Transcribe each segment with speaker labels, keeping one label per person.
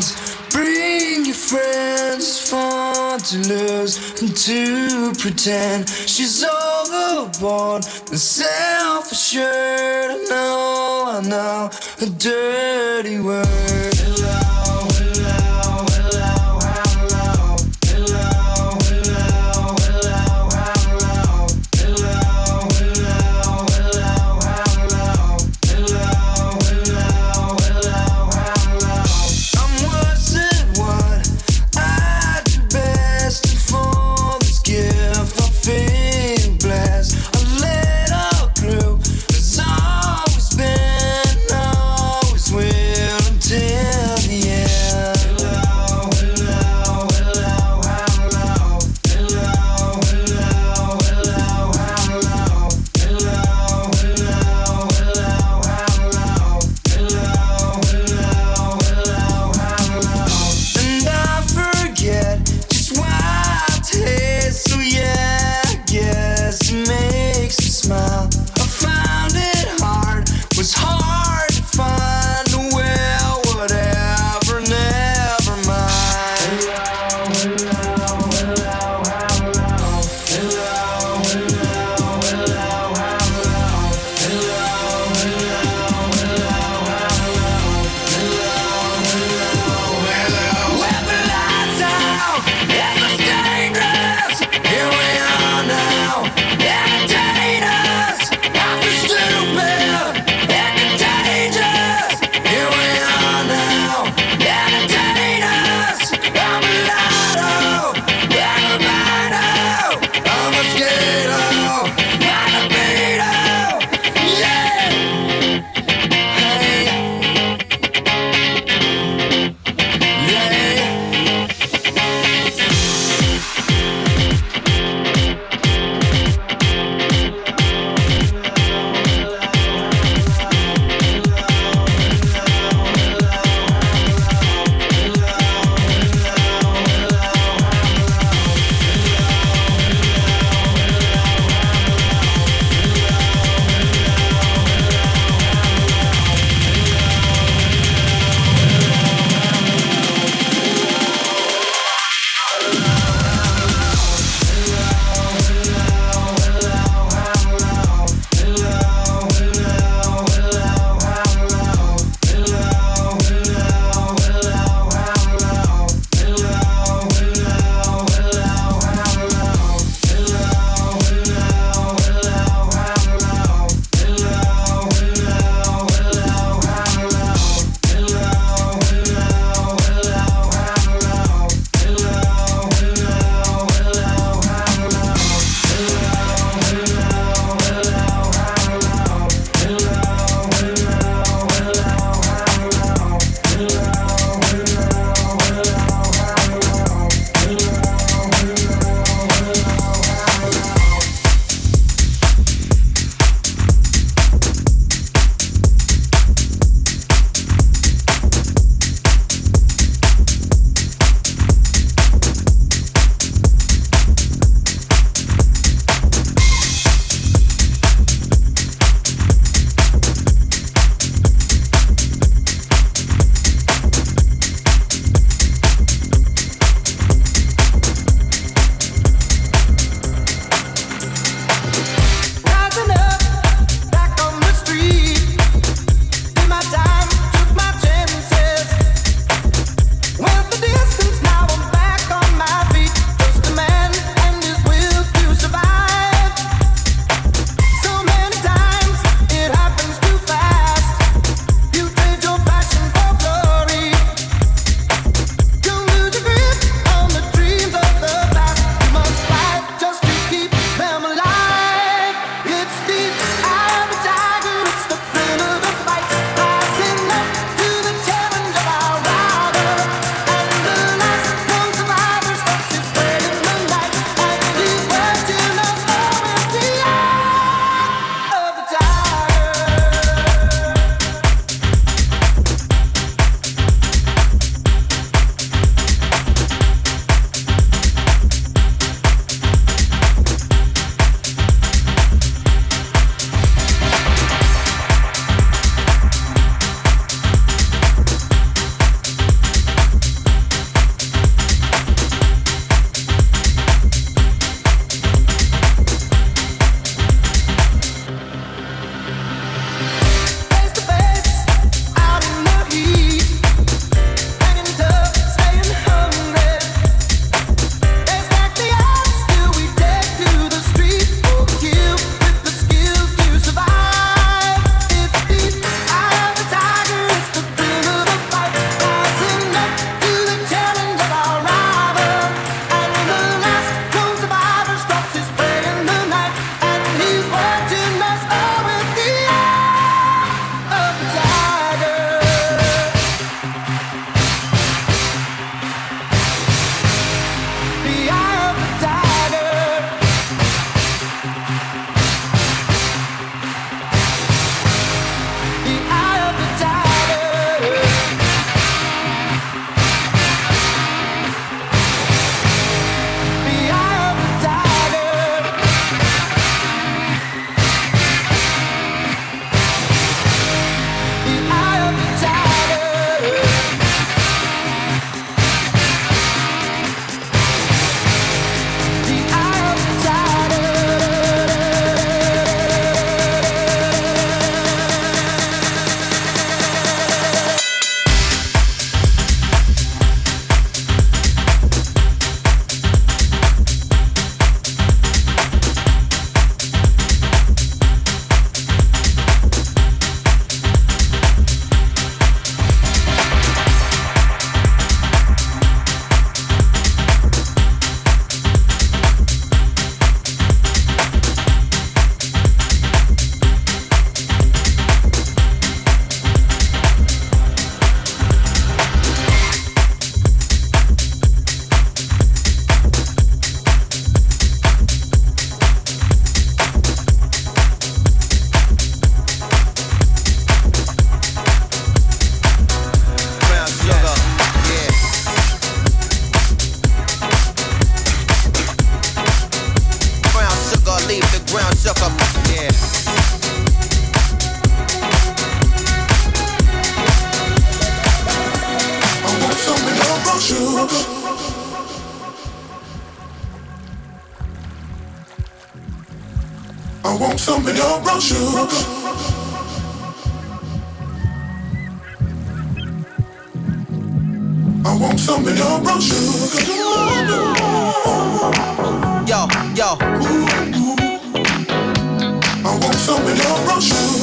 Speaker 1: arms. Bring your friends, fun to lose and to pretend she's overboard and self assured. I know, I know a dirty word.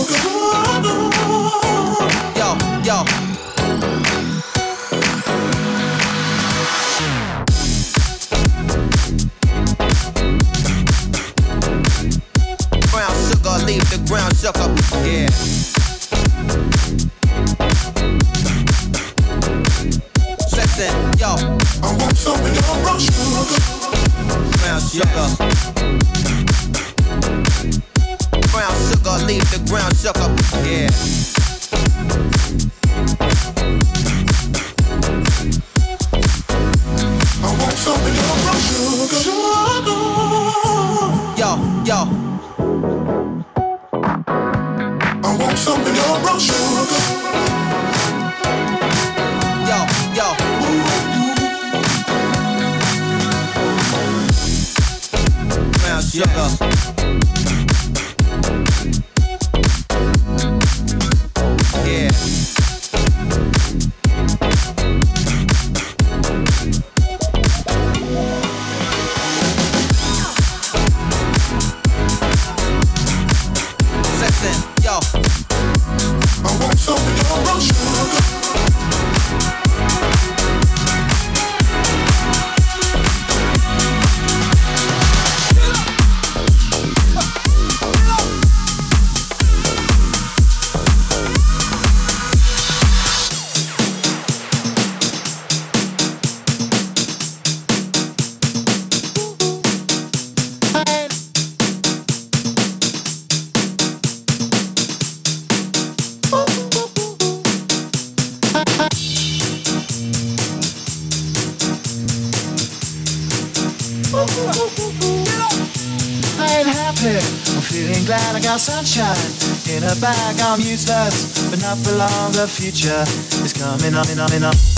Speaker 2: Yo, yo.
Speaker 1: Brown sugar,
Speaker 2: leave the ground. Yeah.
Speaker 3: back, I'm useless. But not for long, the future is coming on, and on, and on.